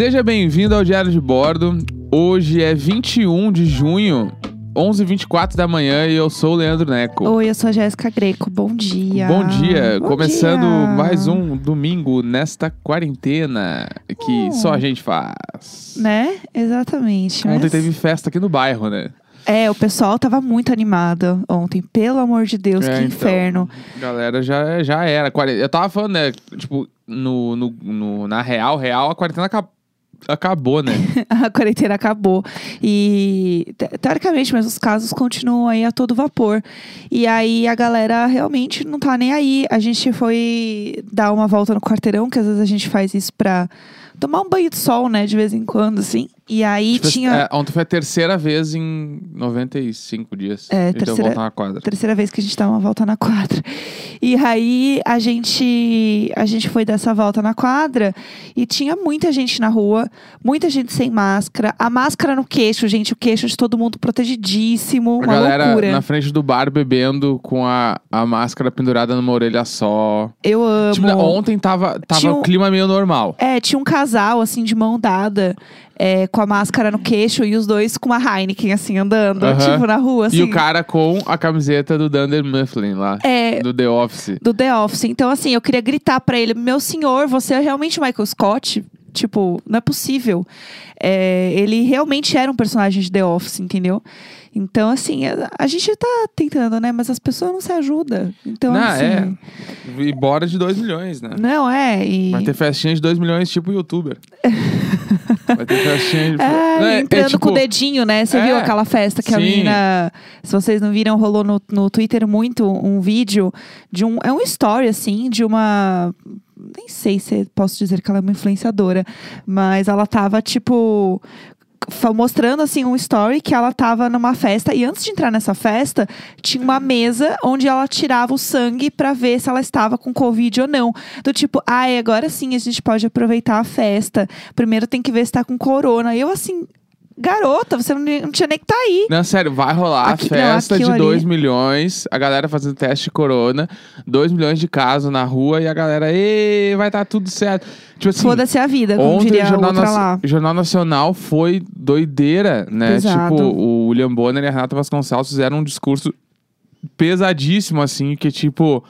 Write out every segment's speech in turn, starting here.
Seja bem-vindo ao Diário de Bordo. Hoje é 21 de junho, 11h24 da manhã e eu sou o Leandro Neco. Oi, eu sou a Jéssica Greco. Bom dia. Bom dia, Bom começando dia. mais um domingo nesta quarentena que Hum. só a gente faz. Né? Exatamente. Ontem mas- teve festa aqui no bairro, né? É, o pessoal tava muito animado ontem. Pelo amor de Deus, É, que então. inferno. Galera, já, já era. Eu tava falando, né? Tipo, no, no, no- na real, real, a quarentena aca- acabou, né? A quarentena acabou. E, te- teoricamente, mas os casos continuam aí a todo vapor. E aí a galera realmente não tá nem aí. A gente foi dar uma volta no quarteirão, que às vezes a gente faz isso pra tomar um banho de sol, né? De vez em quando, assim. E aí Tipo, tinha. é, ontem foi a terceira vez em 95 dias. É, Então terceira- voltar na quadra. Terceira vez que a gente dá uma volta na quadra. E aí a gente a gente foi dessa volta na quadra e tinha muita gente na rua, muita gente sem máscara, a máscara no queixo, gente, o queixo de todo mundo protegidíssimo, A uma galera loucura. na frente do bar bebendo com a, a máscara pendurada numa orelha só. Eu amo. Tipo, ontem tava, tava Tinha um- clima meio normal. É, tinha um casal assim de mão dada. É, com a máscara no queixo e os dois com uma Heineken, assim, andando, Aham. tipo, na rua, assim. E o cara com a camiseta do Dunder Mifflin lá. É, Do The Office. do The Office. Então, assim, eu queria gritar pra ele: Meu senhor, você é realmente o Michael Scott? Tipo, não é possível. É, ele realmente era um personagem de The Office, entendeu? Então, assim, a, a gente tá tentando, né? Mas as pessoas não se ajudam. Então, não, assim. é. E bora de 2 milhões, né? Não, é. E... Vai ter festinha de 2 milhões, tipo youtuber. Vai ter festinha de. É, Não, é- entrando é tipo- com o dedinho, né? Você É, viu aquela festa que a sim. menina. Se vocês não viram, rolou no, no Twitter muito um vídeo de um. É um story, assim, de uma. Nem sei se posso dizer que ela é uma influenciadora, mas ela tava, tipo. Mostrando assim um story que ela tava numa festa e antes de entrar nessa festa tinha uma mesa onde ela tirava o sangue pra ver se ela estava com covid ou não. Do tipo, ai, agora sim a gente pode aproveitar a festa. Primeiro tem que ver se tá com corona. Eu assim, garota, você não, não tinha nem que tá aí. Não, sério, vai rolar Aqui- não, festa de aquilo 2 ali- milhões, a galera fazendo teste de corona, 2 milhões de casos na rua e a galera, "Ê, vai estar tudo certo. Tipo assim, Foda-se a vida, como ontem diria o a Jornal, outra Naci- lá. Jornal Nacional foi doideira, né? Pesado. Tipo, o William Bonner e a Renata Vasconcelos fizeram um discurso pesadíssimo, assim, que tipo,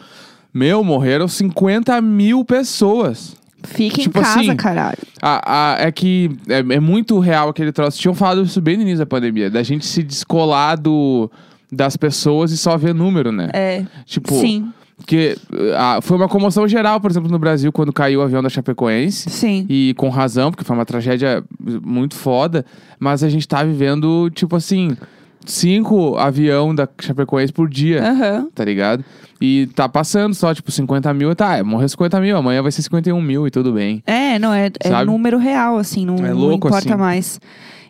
meu, morreram 50 mil pessoas. Fica tipo em casa, assim, caralho. A, a- é que é, é muito real aquele troço. Tinham falado isso bem no início da pandemia, da gente se descolar do, das pessoas e só ver número, né? É, Tipo, sim, que ah, foi uma comoção geral, por exemplo, no Brasil, quando caiu o avião da Chapecoense. sim. E com razão, porque foi uma tragédia muito foda. Mas a gente tá vivendo, tipo assim, cinco avião da Chapecoense por dia, Aham. tá ligado? E tá passando só, tipo, 50 mil. Tá, morreu 50 mil, amanhã vai ser 51 mil e tudo bem. É, não, é, é número real, assim, não, É não importa assim. mais.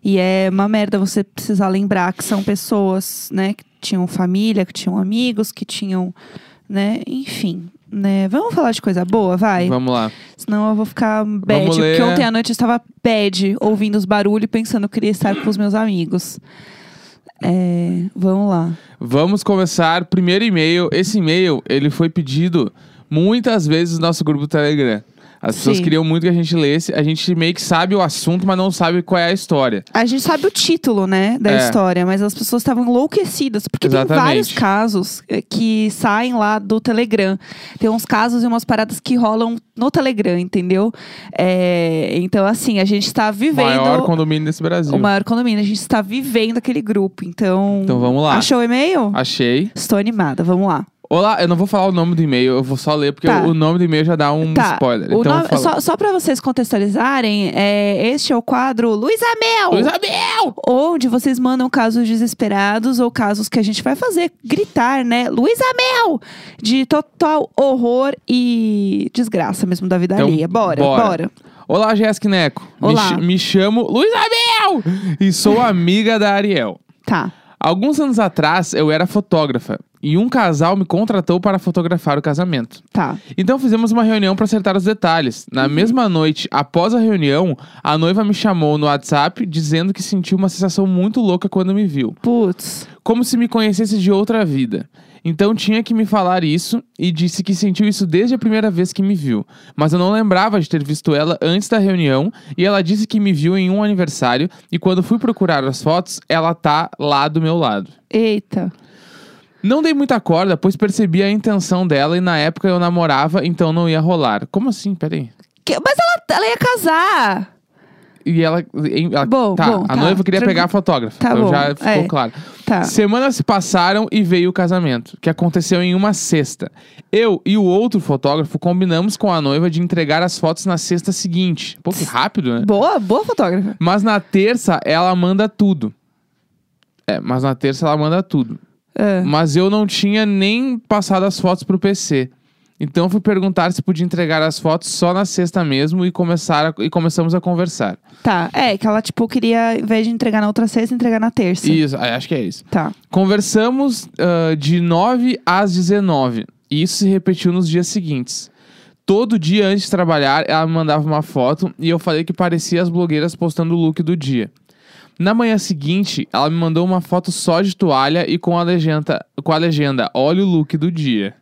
E é uma merda você precisar lembrar que são pessoas, né, que tinham família, que tinham amigos, que tinham, né, enfim. Né? Vamos falar de coisa boa, vai? Vamos lá. Senão eu vou ficar bad. Porque ontem à noite eu estava bad, ouvindo os barulhos e pensando que eu queria estar com os meus amigos. É, vamos lá. Vamos começar. Primeiro e-mail. Esse e-mail, ele foi pedido muitas vezes no nosso grupo do Telegram. As pessoas Sim. queriam muito que a gente lesse. A gente meio que sabe o assunto, mas não sabe qual é a história. A gente sabe o título, né, da É. história, mas as pessoas estavam enlouquecidas. Porque tem Exatamente. vários casos eh, que saem lá do Telegram. Tem uns casos e umas paradas que rolam no Telegram, entendeu? É, então, assim, a gente está vivendo. Maior condomínio desse Brasil. O maior condomínio. A gente está vivendo aquele grupo. Então. Então vamos lá. Achou o e-mail? Achei. Estou animada, vamos lá. Olá, eu não vou falar o nome do e-mail, eu vou só ler, porque Tá. o nome do e-mail já dá um Tá. spoiler. Então nome- só, só para vocês contextualizarem, é, este é o quadro Luísa Mel! Luísa Mel! Onde vocês mandam casos desesperados ou casos que a gente vai fazer gritar, né? Luísa Mel! De total horror e desgraça mesmo da vida Então, alheia. Bora, bora. bora. Olá, Jéssica Neco. Me Olá. ch- Me, chamo Luísa Mel! E sou amiga da Ariel. Tá. Alguns anos atrás, eu era fotógrafa e um casal me contratou para fotografar o casamento. Tá. Então fizemos uma reunião para acertar os detalhes. Na mesma noite, após a reunião, a noiva me chamou no WhatsApp dizendo que sentiu uma sensação muito louca quando me viu, Putz. como se me conhecesse de outra vida. Então tinha que me falar isso e disse que sentiu isso desde a primeira vez que me viu. Mas eu não lembrava de ter visto ela antes da reunião e ela disse que me viu em um aniversário e quando fui procurar as fotos, ela tá lá do meu lado. Eita. Não dei muita corda, pois percebi a intenção dela e na época eu namorava, então não ia rolar. Como assim? Peraí. Que- Mas ela, ela ia casar. E ela. em- ela- Bom, tá, bom, a tá. noiva queria Tranquilo. pegar a fotógrafa. Tá então bom, já ficou é. claro. Tá. Semanas se passaram e veio o casamento, que aconteceu em uma sexta. Eu e o outro fotógrafo combinamos com a noiva de entregar as fotos na sexta seguinte. Pô, que rápido, né? Boa, boa fotógrafa. Mas na terça ela manda tudo. É, mas na terça ela manda tudo. Ah. Mas eu não tinha nem passado as fotos pro PC. Então fui perguntar se podia entregar as fotos só na sexta mesmo e, começar a- e começamos a conversar. Tá. É, que ela, tipo, queria, ao invés de entregar na outra sexta, entregar na terça. Isso, é, acho que é isso. Tá. Conversamos ah, de 9 às 19. E isso se repetiu nos dias seguintes. Todo dia antes de trabalhar, ela me mandava uma foto e eu falei que parecia as blogueiras postando o look do dia. Na manhã seguinte, ela me mandou uma foto só de toalha e com a legenda, com a legenda Olha o look do dia.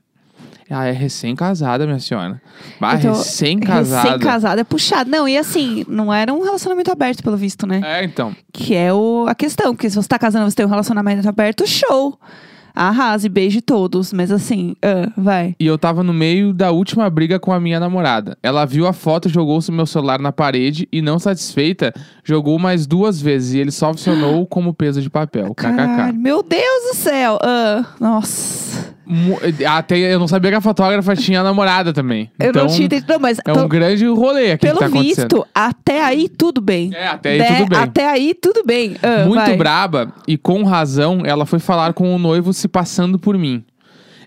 Ela é recém-casada, minha senhora. Bah, Então, recém-casada. Recém-casada é puxado. Não, e assim, não era um relacionamento aberto, pelo visto, né? É, então. Que é o, a questão. Porque se você tá casando você tem um relacionamento aberto, show. Arrase, beije todos. Mas assim, ah, vai. E eu tava no meio da última briga com a minha namorada. Ela viu a foto, jogou o meu celular na parede e, não satisfeita, jogou mais duas vezes. E ele só funcionou como peso de papel. Caralho, KKK. meu Deus do céu. Ah, nossa. Até eu não sabia que a fotógrafa tinha namorada também. Eu então, não tinha entendido. Não, mas é pelo, um grande rolê aqui pelo que tá visto, até aí tudo bem. É, até aí Né? tudo bem. Até aí tudo bem. Ah, Muito vai. braba e com razão, ela foi falar com o noivo se passando por mim.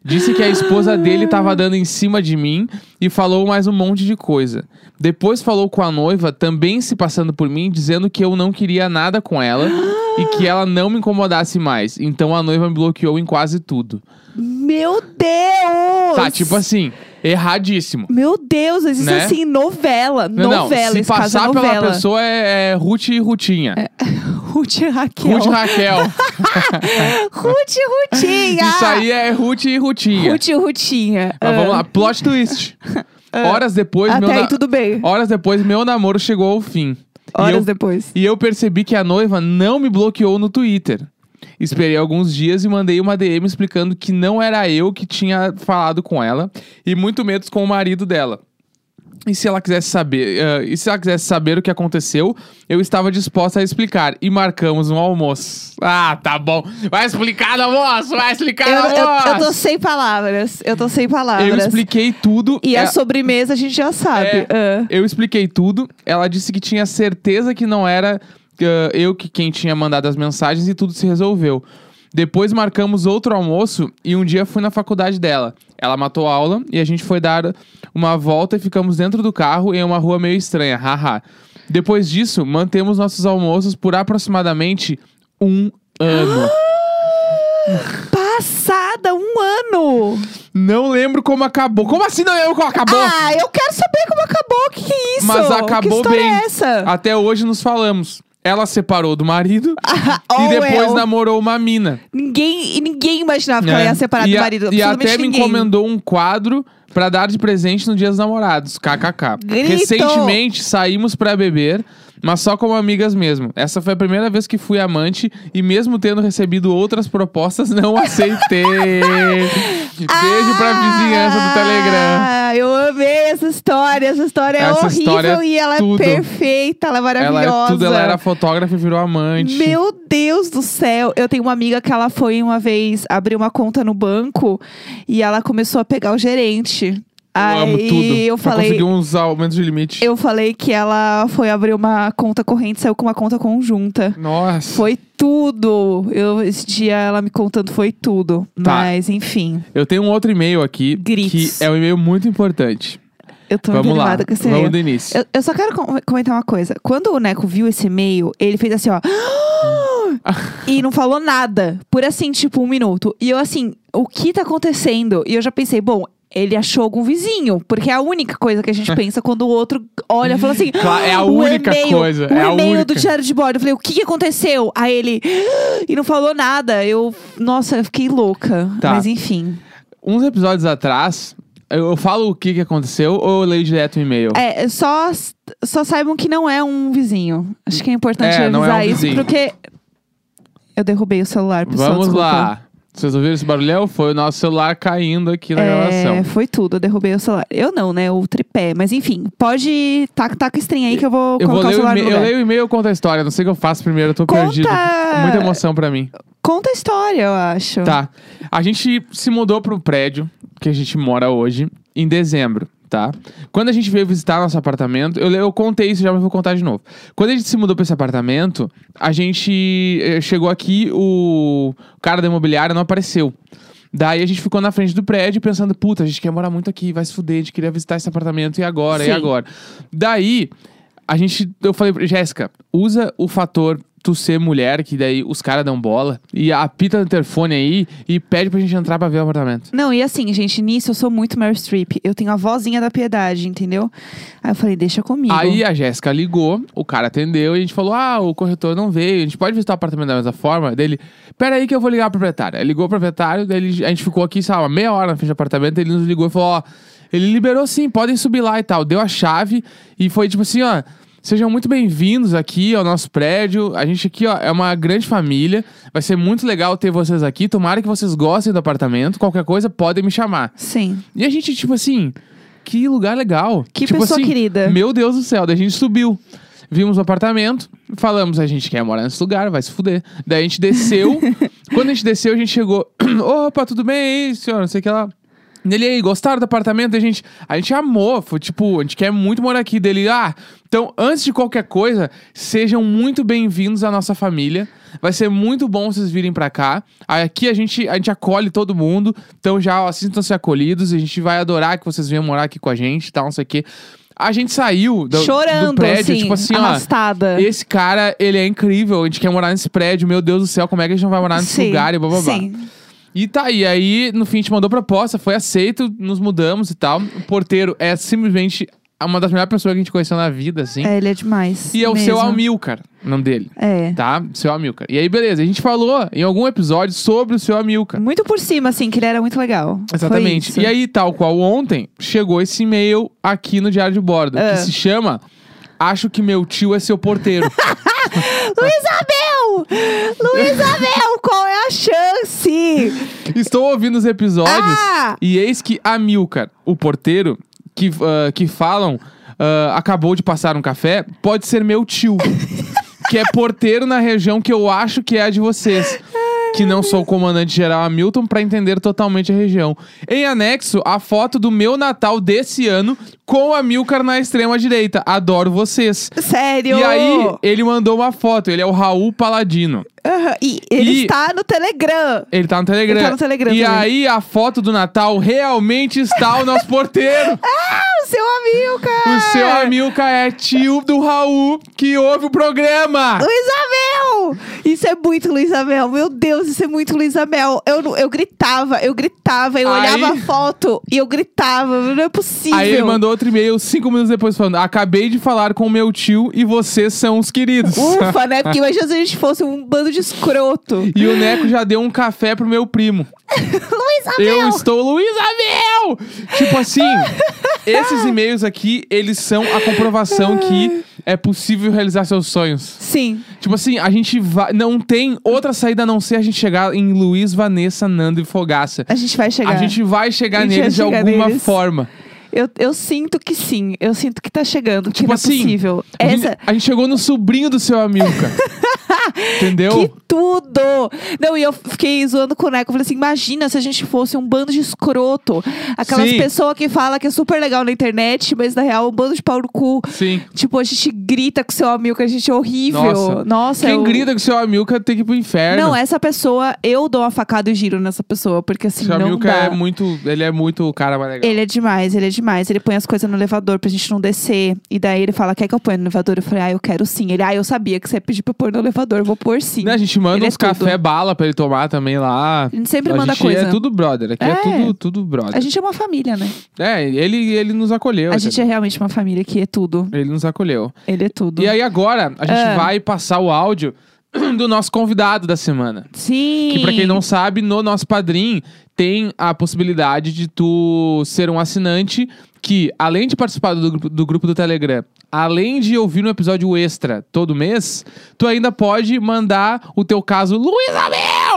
Disse que a esposa dele tava dando em cima de mim e falou mais um monte de coisa. Depois falou com a noiva, também se passando por mim, dizendo que eu não queria nada com ela e que ela não me incomodasse mais. Então a noiva me bloqueou em quase tudo. Meu Deus! Tá, tipo assim, erradíssimo. Meu Deus, isso Né? assim, novela. Não, novela, não, se esse caso é passar pela novela. pessoa é, é Ruth e Rutinha. Ruth e Raquel. Ruth e Raquel. Ruth e Rutinha. Isso aí é Ruth e Rutinha. Ruth e Rutinha. Mas Ah, vamos lá, plot twist. Horas depois, Até meu aí na- tudo bem. Horas depois, meu namoro chegou ao fim. e, Horas eu, depois. e eu percebi que a noiva não me bloqueou no Twitter. Esperei alguns dias e mandei uma DM explicando que não era eu que tinha falado com ela e muito menos com o marido dela. E se ela quisesse saber, eh, e se ela quisesse saber o que aconteceu, eu estava disposta a explicar e marcamos um almoço. Ah, tá bom. Vai explicar no almoço, vai explicar Eu, no eu, almoço. eu tô sem palavras. Eu tô sem palavras. Eu expliquei tudo. E a sobremesa a gente já sabe. É. Ah. Eu expliquei tudo. Ela disse que tinha certeza que não era uh, eu que quem tinha mandado as mensagens e tudo se resolveu. Depois marcamos outro almoço e um dia fui na faculdade dela. Ela matou a aula e a gente foi dar uma volta e ficamos dentro do carro em uma rua meio estranha. Haha. Depois disso, mantemos nossos almoços por aproximadamente um ano. Passada um ano! Não lembro como acabou. Como assim não lembro como acabou? Ah, eu quero saber como acabou. O que, que é isso? Mas que acabou história bem. é essa? Até hoje nos falamos. Ela separou do marido Oh, e depois well. namorou uma mina. Ninguém, ninguém imaginava que É. ela ia separar e do a- marido. E até me ninguém. encomendou um quadro pra dar de presente no Dia dos Namorados. KKK. Grito! Recentemente saímos pra beber, mas só como amigas mesmo. Essa foi a primeira vez que fui amante e mesmo tendo recebido outras propostas, não aceitei. Beijo pra vizinhança do Telegram. Ah, eu amei essa história. Essa história é Essa horrível história é e ela tudo. é perfeita, ela é Ela maravilhosa. é tudo, ela era fotógrafa e virou amante. Meu Deus do céu! Eu tenho uma amiga que ela foi uma vez abrir uma conta no banco e ela começou a pegar o gerente. Aí amo tudo. eu pra falei, conseguir uns aumentos de limite. eu falei que ela foi abrir uma conta corrente, saiu com uma conta conjunta. Nossa. Foi tudo. Eu, esse dia ela me contando foi tudo. Tá. Mas enfim, Eu tenho um outro e-mail aqui Gritos. que é um e-mail muito importante. eu tô Vamos lá. com esse Vamos e-mail. do início. Eu, eu só quero com- comentar uma coisa. Quando o Neco viu esse e-mail, ele fez assim, ó. e não falou nada. Por assim, tipo, um minuto. E eu assim, o que tá acontecendo? E eu já pensei, bom, ele achou algum vizinho, porque é a única coisa que a gente pensa quando o outro olha e fala assim. Claro, é a "O única e-mail, coisa, O é e-mail única." do diário de bordo. Eu falei, o que, que aconteceu? Aí ele. E não falou nada. Eu. Nossa, eu fiquei louca. Tá. Mas enfim. Uns episódios atrás, eu, falo o que, que aconteceu ou eu leio direto o e-mail? É, só, só saibam que não é um vizinho. Acho que é importante É, é avisar um isso, porque. Eu derrubei o celular, pessoal. Vamos desculpa. lá. Vocês ouviram esse barulhão? Foi o nosso celular caindo aqui na É, gravação. foi tudo, eu derrubei o celular. Eu não, né? O tripé. Mas enfim, pode. Taca, taca o string aí que eu vou Eu, vou colocar o ler o celular no e-mail, eu lugar. leio o e-mail e conto a história. Não sei o que eu faço primeiro, eu tô Conta! perdido. Muita emoção pra mim. Conta a história, eu acho. Tá. A gente se mudou pro prédio que a gente mora hoje em dezembro, tá? Quando a gente veio visitar nosso apartamento, eu, eu contei isso já, mas vou contar de novo. Quando a gente se mudou pra esse apartamento, a gente eh, chegou aqui, o cara da imobiliária não apareceu. Daí a gente ficou na frente do prédio pensando, puta, a gente quer morar muito aqui, vai se fuder, a gente queria visitar esse apartamento e agora, e Sim. agora. Daí, a gente, eu falei, Jéssica, usa o fator tu ser mulher, que daí os caras dão bola, e apita no interfone aí e pede pra gente entrar pra ver o apartamento. Não, e assim, gente, nisso eu sou muito Meryl Streep. Eu tenho a vozinha da piedade, entendeu? Aí eu falei, deixa comigo. Aí a Jéssica ligou, o cara atendeu e a gente falou: Ah, o corretor não veio, a gente pode visitar o apartamento da mesma forma? Daí ele, pera aí que eu vou ligar pro proprietário. Aí ligou pro proprietário, daí ele- a gente ficou aqui, sei lá, meia hora na frente do apartamento, ele nos ligou e falou: Ó, ele liberou sim, podem subir lá e tal. Deu a chave e foi tipo assim: Ó. Sejam muito bem-vindos aqui ao nosso prédio. A gente aqui, ó, é uma grande família. Vai ser muito legal ter vocês aqui. Tomara que vocês gostem do apartamento. Qualquer coisa, podem me chamar. Sim. E a gente, tipo assim, que lugar legal. Que tipo pessoa assim, querida. Meu Deus do céu. Daí a gente subiu. Vimos o apartamento, falamos, a gente quer morar nesse lugar, vai se fuder. Daí a gente desceu. Quando a gente desceu, a gente chegou. Opa, tudo bem aí, senhor? Não sei o que lá. Nele aí, gostaram do apartamento? A gente, a gente amou, foi tipo, a gente quer muito morar aqui. Dele, ah, então, antes de qualquer coisa, sejam muito bem-vindos à nossa família. Vai ser muito bom vocês virem pra cá. Aqui a gente, a gente acolhe todo mundo. Então já ó, sintam-se acolhidos. A gente vai adorar que vocês venham morar aqui com a gente e tal, não sei o quê. A gente saiu do, Chorando, do prédio, assim, tipo assim, ó. arrastada. Esse cara, ele é incrível. A gente quer morar nesse prédio. Meu Deus do céu, como é que a gente não vai morar nesse Sim, lugar? E blá, blá, blá. Sim. E tá, e aí, no fim, a gente mandou proposta, foi aceito, nos mudamos e tal. O porteiro é simplesmente uma das melhores pessoas que a gente conheceu na vida, assim. É, ele é demais. e é o mesmo. seu Amilcar, o nome dele. É. Tá? Seu Amilcar. E aí, beleza, a gente falou em algum episódio sobre o seu Amilcar. Muito por cima, assim, que ele era muito legal. Exatamente. E aí, tal qual ontem, chegou esse e-mail aqui no Diário de Bordo, Ah. que se chama Acho que meu tio é seu porteiro. Luísa Mel! Luísa Mel, qual é a chance? Estou ouvindo os episódios Ah! e eis que Amilcar, o porteiro, que, ah, que falam ah, acabou de passar um café, pode ser meu tio. que é porteiro na região que eu acho que é a de vocês. Que não sou o comandante geral Hamilton pra entender totalmente a região. Em anexo, a foto do meu Natal desse ano com a Milcar na extrema direita. Adoro vocês. Sério? E aí, ele mandou uma foto. Ele é o Raul Paladino. Aham, E ele E- está no Telegram. Ele tá no Telegram. Ele tá no Telegram E também. aí, a foto do Natal realmente está o nosso porteiro. Ah, o seu amigo, cara! o seu Amilcar é tio do Raul que ouve o programa. Luísa Mel! Isso é muito Luísa Mel. Meu Deus, isso é muito Luísa Mel. Eu, eu gritava, eu gritava, eu Aí- olhava a foto e eu gritava. Não é possível. Aí ele mandou outro e-mail cinco minutos depois falando: Acabei de falar com o meu tio e vocês são os queridos. Ufa, né? Porque imagina se a gente fosse um bando de escroto. E o Neco já deu um café pro meu primo. Luísa Eu Mel! estou Luísa Mel! Tipo assim, esses e-mails aqui, eles são a comprovação que é possível realizar seus sonhos. Sim. Tipo assim, a gente vai. Não tem outra saída a não ser a gente chegar em Luiz, Vanessa, Nando e Fogaça. A gente vai chegar. A gente vai chegar gente neles vai de chegar alguma neles. forma. Eu, eu sinto que sim. Eu sinto que tá chegando. que Tipo não é assim, possível. A gente, Essa. a gente chegou no sobrinho do seu Amilcar. Entendeu? Que tudo! Não, e eu fiquei zoando com o Neco. Eu falei assim: imagina se a gente fosse um bando de escroto. Aquelas pessoas que falam que é super legal na internet, mas na real é um bando de pau no cu. Sim. Tipo, a gente grita com o seu que a gente é horrível. Nossa. Nossa, Quem eu... grita com o seu Amilcar tem que ir pro inferno. Não, essa pessoa, eu dou uma facada e giro nessa pessoa, porque assim, seu não Amilcar dá. é muito. Ele é muito o cara mais legal. Ele é demais, ele é demais. Ele põe as coisas no elevador pra gente não descer. E daí ele fala: quer que eu ponha no elevador? Eu falei, ah, eu quero sim. Ele, ah, eu sabia que você ia pedir pra eu pôr no elevador, vou pôr sim. Né, a gente manda Ele é uns café tudo. bala pra ele tomar também lá. A gente sempre a manda gente coisa. é tudo brother. Aqui é, É. tudo, tudo brother. A gente é uma família, né? É, ele, ele nos acolheu. A gente é realmente uma família que é tudo. Ele nos acolheu. Ele é tudo. E aí agora, a gente Ah. vai passar o áudio do nosso convidado da semana. Sim. Que pra quem não sabe, no nosso padrim tem a possibilidade de tu ser um assinante que, além de participar do grupo do, grupo do Telegram, além de ouvir um episódio extra todo mês, tu ainda pode mandar o teu caso Luísa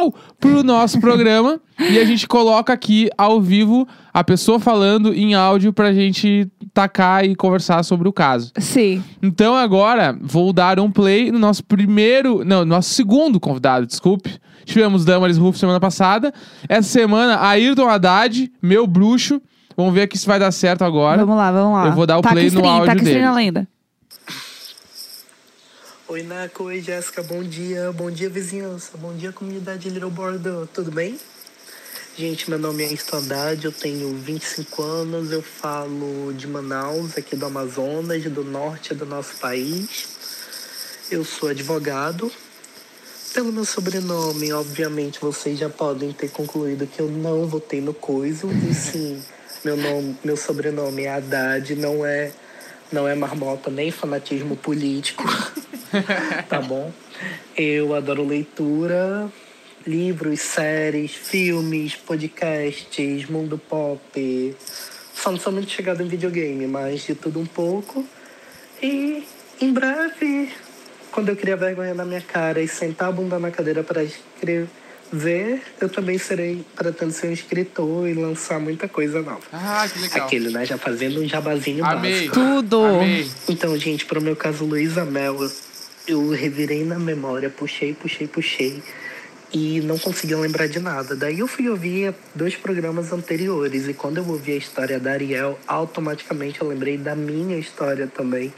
Mel pro nosso programa e a gente coloca aqui ao vivo a pessoa falando em áudio pra gente tacar e conversar sobre o caso. Sim. Então agora vou dar um play no nosso primeiro, não, no nosso segundo convidado, desculpe. Tivemos Damaris Ruff semana passada. Essa semana, Ayrton Haddad, meu bruxo. Vamos ver aqui se vai dar certo agora. Vamos lá, vamos lá. Eu vou dar o Taca play no stream, áudio taca stream dele. na lenda. Oi, Naco. Oi, Jéssica. Bom dia. Bom dia, vizinhança. Bom dia, comunidade Little Bordeaux. Tudo bem? Gente, meu nome é Ayrton Haddad, eu tenho 25 anos, eu falo de Manaus, aqui do Amazonas, do norte do nosso país. Eu sou advogado. Pelo meu sobrenome, obviamente, vocês já podem ter concluído que eu não votei no coiso. E sim, meu, nome, meu sobrenome é Haddad, não é, não é marmota nem fanatismo político. tá bom? Eu adoro leitura, livros, séries, filmes, podcasts, mundo pop. Só não sou muito chegado em videogame, mas de tudo um pouco. E em breve, quando eu criar vergonha na minha cara e sentar a bunda na cadeira para escrever, eu também serei, pretendo ser um escritor e lançar muita coisa nova. Ah, que legal. Aquele, né? Já fazendo um jabazinho Amei. básico. Tudo. Amei. Então, gente, pro meu caso, Luísa Mel, eu- revirei na memória, puxei, puxei, puxei e não conseguia lembrar de nada. Daí eu fui ouvir dois programas anteriores e quando eu ouvi a história da Ariel, automaticamente eu lembrei da minha história também.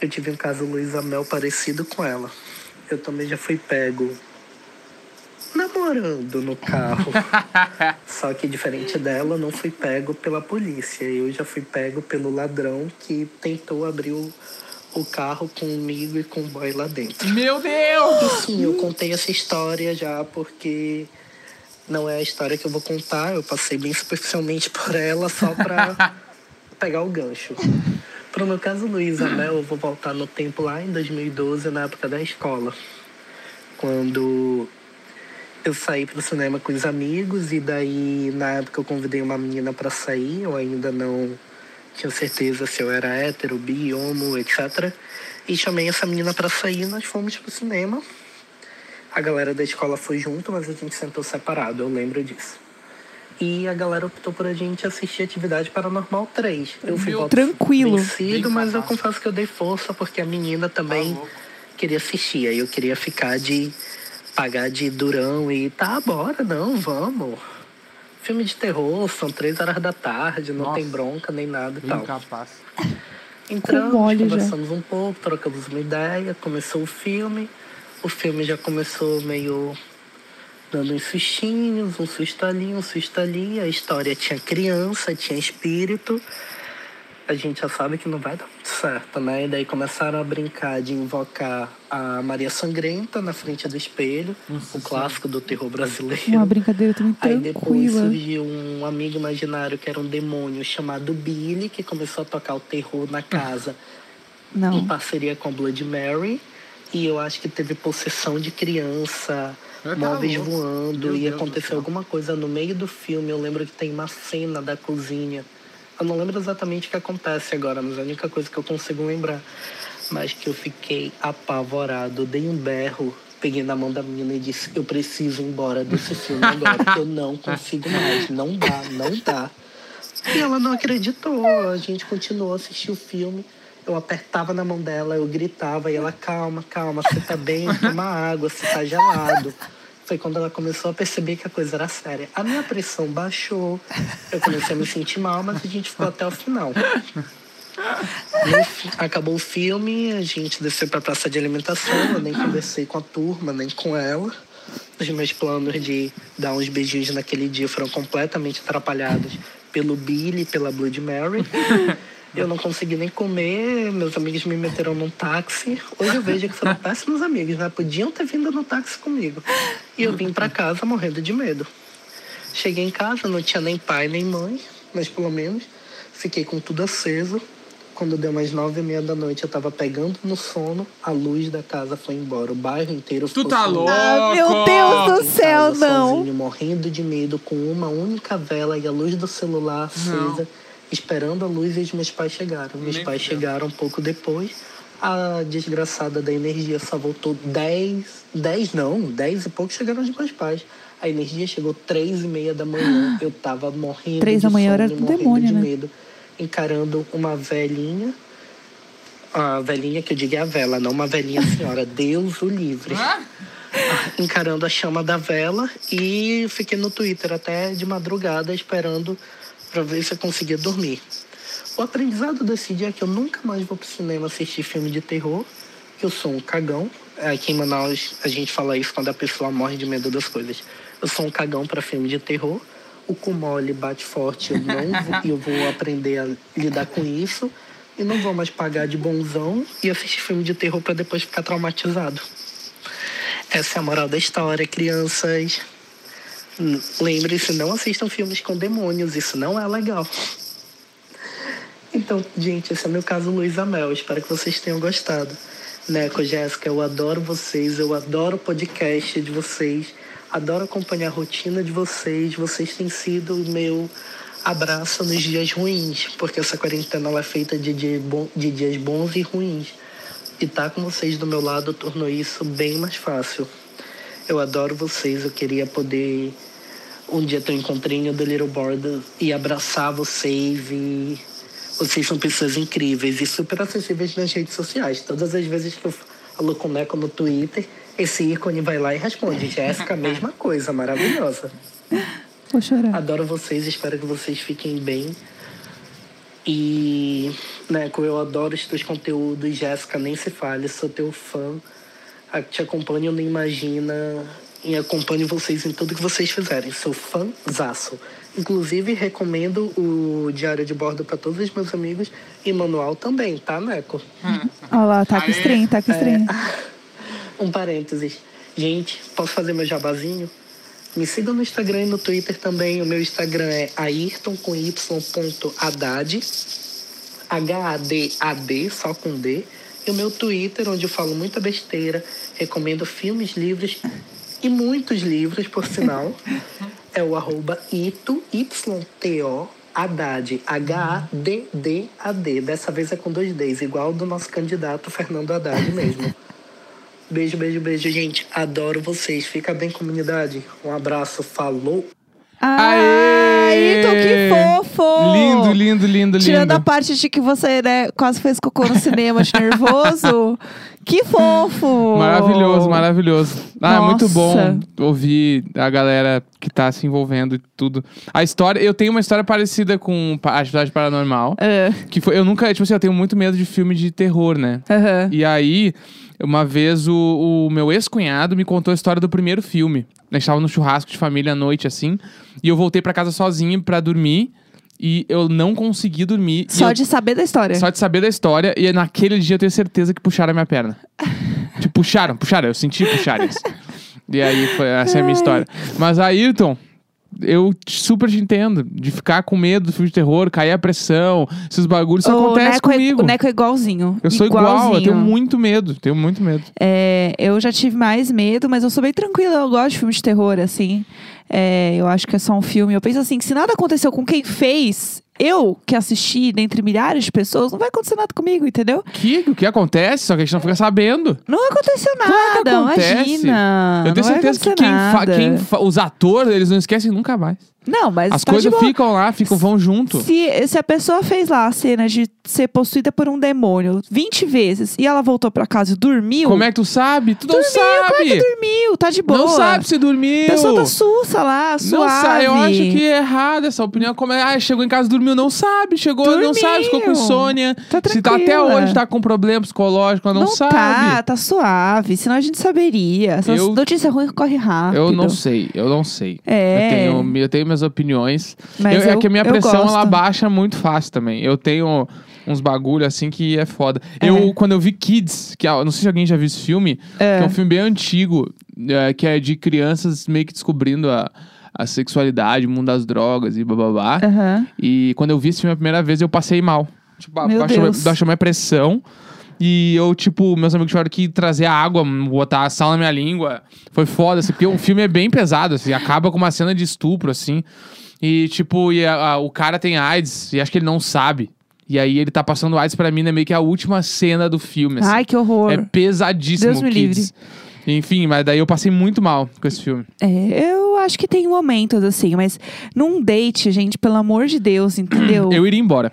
Eu tive um caso Luísa Mel parecido com ela. Eu também já fui pego namorando no carro. Só que diferente dela, eu não fui pego pela polícia. Eu já fui pego pelo ladrão que tentou abrir o, o carro comigo e com o boy lá dentro. Meu Deus! Sim, eu contei essa história já porque não é a história que eu vou contar. Eu passei bem superficialmente por ela só pra pegar o gancho. Pro meu caso, Luísa Mel, eu vou voltar no tempo lá em 2012, na época da escola. Quando eu saí pro cinema com os amigos e daí na época eu convidei uma menina para sair, eu ainda não tinha certeza se eu era hétero, bi, homo, etc. E chamei essa menina para sair, nós fomos pro cinema. A galera da escola foi junto, mas a gente sentou separado, eu lembro disso. E a galera optou por a gente assistir Atividade Paranormal 3. Eu fui tranquilo. vencido, mas eu confesso que eu dei força porque a menina também louco. queria assistir. Aí eu queria ficar de pagar de durão e tá, bora, não, vamos. Filme de terror, são três horas da tarde, não Nossa. tem bronca nem nada e tal. Incapaz. Entramos, mole já. conversamos um pouco, trocamos uma ideia, começou o filme. O filme já começou meio dando uns sustinhos, um susto ali, um susto ali. A história tinha criança, tinha espírito. A gente já sabe que não vai dar muito certo, né? E daí começaram a brincar de invocar a Maria Sangrenta na frente do espelho, o clássico do terror brasileiro. Uma brincadeira também Aí depois surgiu um amigo imaginário que era um demônio chamado Billy, que começou a tocar o terror na casa em Não. parceria com Blood Mary. E eu acho que teve possessão de criança, Ah, tá móveis voando, Meu e Deus aconteceu alguma coisa no meio do filme. Eu lembro que tem uma cena da cozinha. Eu não lembro exatamente o que acontece agora, mas é a única coisa que eu consigo lembrar. Mas que eu fiquei apavorado, dei um berro, peguei na mão da menina e disse: Eu preciso ir embora desse filme agora, eu não consigo mais. Não dá, não dá. E ela não acreditou. A gente continuou a assistir o filme. Eu apertava na mão dela, eu gritava e ela, calma, calma, você tá bem, toma água, você tá gelado. Foi quando ela começou a perceber que a coisa era séria. A minha pressão baixou, eu comecei a me sentir mal, mas a gente ficou até o final. Acabou o filme, a gente desceu pra praça de alimentação, eu nem conversei com a turma, nem com ela. Os meus planos de dar uns beijinhos naquele dia foram completamente atrapalhados pelo Billy pela Blood Mary. Eu não consegui nem comer, meus amigos me meteram num táxi. Hoje eu vejo que foram péssimos amigos, né? Podiam ter vindo no táxi comigo. E eu vim pra casa morrendo de medo. Cheguei em casa, não tinha nem pai nem mãe, mas pelo menos fiquei com tudo aceso. Quando deu umas nove e meia da noite, eu tava pegando no sono, a luz da casa foi embora. O bairro inteiro Tu ficou tá sem luz. louco? Ah, meu Deus do céu, não. sozinho, morrendo de medo, com uma única vela e a luz do celular acesa, esperando a luz e os meus pais chegaram. Meus Nem pais chegaram um pouco depois. A desgraçada da energia só voltou 10, 10 não, 10 e pouco chegaram os meus pais. A energia chegou três e meia da manhã. Eu tava morrendo Três de da manhã sono, era do morrendo demônio, de né? medo, encarando uma velhinha. A velhinha que eu digo é a vela, não uma velhinha senhora. Deus o livre Hã? encarando a chama da vela e fiquei no Twitter até de madrugada esperando para ver se eu conseguia dormir. O aprendizado desse dia é que eu nunca mais vou pro cinema assistir filme de terror, que eu sou um cagão. Aqui em Manaus a gente fala isso quando a pessoa morre de medo das coisas. Eu sou um cagão para filme de terror. O cu mole bate forte, eu não vou, eu vou aprender a lidar com isso e não vou mais pagar de bonzão e assistir filme de terror para depois ficar traumatizado. Essa é a moral da história, crianças. Lembre-se, não assistam filmes com demônios, isso não é legal. Então, gente, esse é meu caso Luísa Mel. Espero que vocês tenham gostado. Neco, Jéssica, eu adoro vocês, eu adoro o podcast de vocês, adoro acompanhar a rotina de vocês. Vocês têm sido o meu abraço nos dias ruins, porque essa quarentena ela é feita de, dia de dias bons e ruins. E estar com vocês do meu lado tornou isso bem mais fácil. Eu adoro vocês, eu queria poder um dia ter um encontrinho do Little Border e abraçar vocês e vocês são pessoas incríveis e super acessíveis nas redes sociais. Todas as vezes que eu falo com o Neco no Twitter, esse ícone vai lá e responde. Jéssica, a mesma coisa, maravilhosa. Vou chorar. Adoro vocês, espero que vocês fiquem bem. E, Neco, eu adoro os teus conteúdos, Jéssica, nem se fale, sou teu fã. A- Te acompanho, nem imagina. E acompanho vocês em tudo que vocês fizerem. Sou fãzaço. Inclusive, recomendo o Diário de Bordo para todos os meus amigos e manual também, tá, Neco? Olha lá, tá com estranho, tá com estranho. Um parênteses. Gente, posso fazer meu jabazinho? Me sigam no Instagram e no Twitter também. O meu Instagram é ayrton com. H-A-D-A-D, só com D. E o meu Twitter, onde eu falo muita besteira, recomendo filmes, livros e muitos livros, por sinal. é o arroba ito, Y-T-O, Haddad, H-A-D-D-A-D. Dessa vez é com dois Ds, igual do nosso candidato Fernando Haddad mesmo. Beijo, beijo, beijo, gente. Adoro vocês. Fica bem, comunidade. Um abraço. Falou. Ai, então que fofo! Lindo, lindo, lindo, Tirando lindo. a parte de que você, né, quase fez cocô no cinema de nervoso. que fofo! Maravilhoso, maravilhoso. Ah, é muito bom ouvir a galera que tá se envolvendo e tudo. A história, eu tenho uma história parecida com pa- Atividade Paranormal. Ah, Que foi, eu nunca, tipo assim, eu tenho muito medo de filme de terror, né? aham. E aí, uma vez o, o meu ex-cunhado me contou a história do primeiro filme. A gente tava no churrasco de família à noite, assim. E eu voltei pra casa sozinho pra dormir. E eu não consegui dormir. Só eu- de saber da história. só de saber da história. E naquele dia eu tenho certeza que puxaram a minha perna. tipo, puxaram, puxaram. Eu senti puxarem. e aí, foi, essa é a minha história. Mas Ayrton, eu super te entendo. De ficar com medo do filme de terror, cair a pressão, esses bagulhos. Isso o acontece Neco comigo. É, o Neco é igualzinho. Eu sou igual, eu Igualzinho. tenho muito medo. Tenho muito medo. É, eu já tive mais medo, mas eu sou bem tranquila. Eu gosto de filme de terror, assim. É, eu acho que é só um filme. Eu penso assim, que se nada aconteceu com quem fez, eu que assisti dentre milhares de pessoas, não vai acontecer nada comigo, entendeu? Que, o que acontece? Só que a gente não fica sabendo. Não aconteceu nada, Claro que acontece. imagina. eu tenho não certeza que quem, fa- quem fa- os atores, eles não esquecem nunca mais. Não, mas As tá coisas ficam lá, ficam, vão junto. Se, se a pessoa fez lá a cena de ser possuída por um demônio 20 vezes e ela voltou pra casa e dormiu. Como é que tu sabe? Tu não dormiu, claro sabe. que dormiu, tá de boa. Não sabe se dormiu. A pessoa tá sussa lá, Não suave. sabe, eu acho que é errado essa opinião. Como é, ah, chegou em casa, dormiu, não sabe. Chegou, não Dormiu. sabe, ficou com insônia. Tá se tá até hoje tá com problema psicológico, ela não, sabe. tá, tá suave. Senão a gente saberia. Essas Eu- notícias ruins correm rápido. Eu não sei, eu não sei. É. Eu tenho, eu tenho minhas opiniões. Mas Eu- é eu- que a minha pressão gosto. ela baixa muito fácil também. Eu tenho uns bagulho assim que é foda. É. Eu, quando eu vi Kids, que ah, não sei se alguém já viu esse filme, que é um filme bem antigo, é, que é de crianças meio que descobrindo a, a sexualidade, o mundo das drogas e bababá. Aham. E quando eu vi esse filme a primeira vez, eu passei mal. Tipo, Meu baixou, Deus. baixou minha pressão. E eu, tipo, meus amigos tiveram que trazer água, botar sal na minha língua. Foi foda, assim, porque o filme é bem pesado, assim, acaba com uma cena de estupro, assim. E, tipo, e a- a- o cara tem AIDS, e acho que ele não sabe. E aí ele tá passando AIDS pra mim, é meio que a última cena do filme, assim. Ai, que horror. é pesadíssimo, Deus me Kids. Enfim, mas daí eu passei muito mal com esse filme. É, eu acho que tem momentos assim, mas num date, gente, pelo amor de Deus, entendeu? Eu iria embora.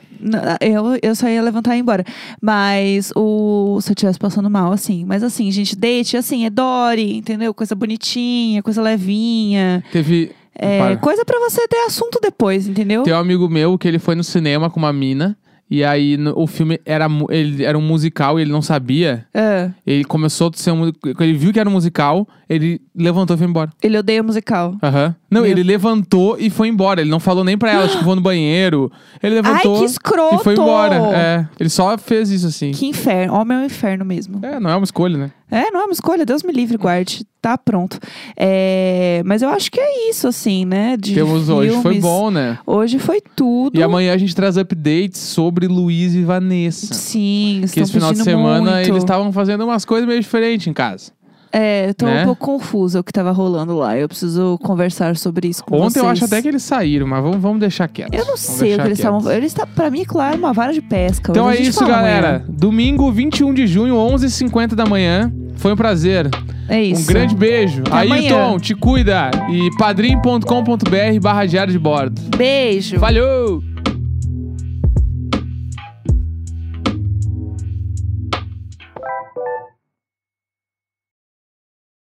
Eu, eu só ia levantar e ir embora. Mas o. Se eu estivesse passando mal, assim. Mas assim, gente, date, assim, é Dory, entendeu? Coisa bonitinha, coisa levinha. Teve. É, Para. coisa pra você ter assunto depois, entendeu? Tem um amigo meu que ele foi no cinema com uma mina. E aí no- o filme era, ele, era um musical e ele não sabia. É, Ele começou a ser um. ele viu que era um musical, ele levantou e foi embora. ele odeia musical. Aham. Não, Meu- ele levantou e foi embora. Ele não falou nem pra ela, tipo, vou no banheiro. Ele levantou Ai, que escroto! e foi embora. É. Ele só fez isso assim. Que inferno. Homem é um inferno mesmo. É, não é uma escolha, né? É, não é uma escolha. Deus me livre, guarde. Tá pronto. É, mas eu acho que é isso, assim, né? De Temos hoje. Foi filmes. bom, né? Hoje foi tudo. E amanhã a gente traz updates sobre Luiz e Vanessa. Sim, Que esse final de semana muito. eles estavam fazendo umas coisas meio diferentes em casa. É, eu tô né? um pouco confusa o que tava rolando lá. Eu preciso conversar sobre isso com Ontem eu vocês. acho até que eles saíram, mas vamos, vamos deixar quieto. Eu não Vamos sei o que eles estavam... Eles tá, pra mim, claro, uma vara de pesca. Então é isso, galera. amanhã. Domingo, 21 de junho, 11h50 da manhã. Foi um prazer. É isso. Um grande beijo. Até amanhã. Ailton, te cuida. E padrim.com.br barra diário de bordo. Beijo. Valeu!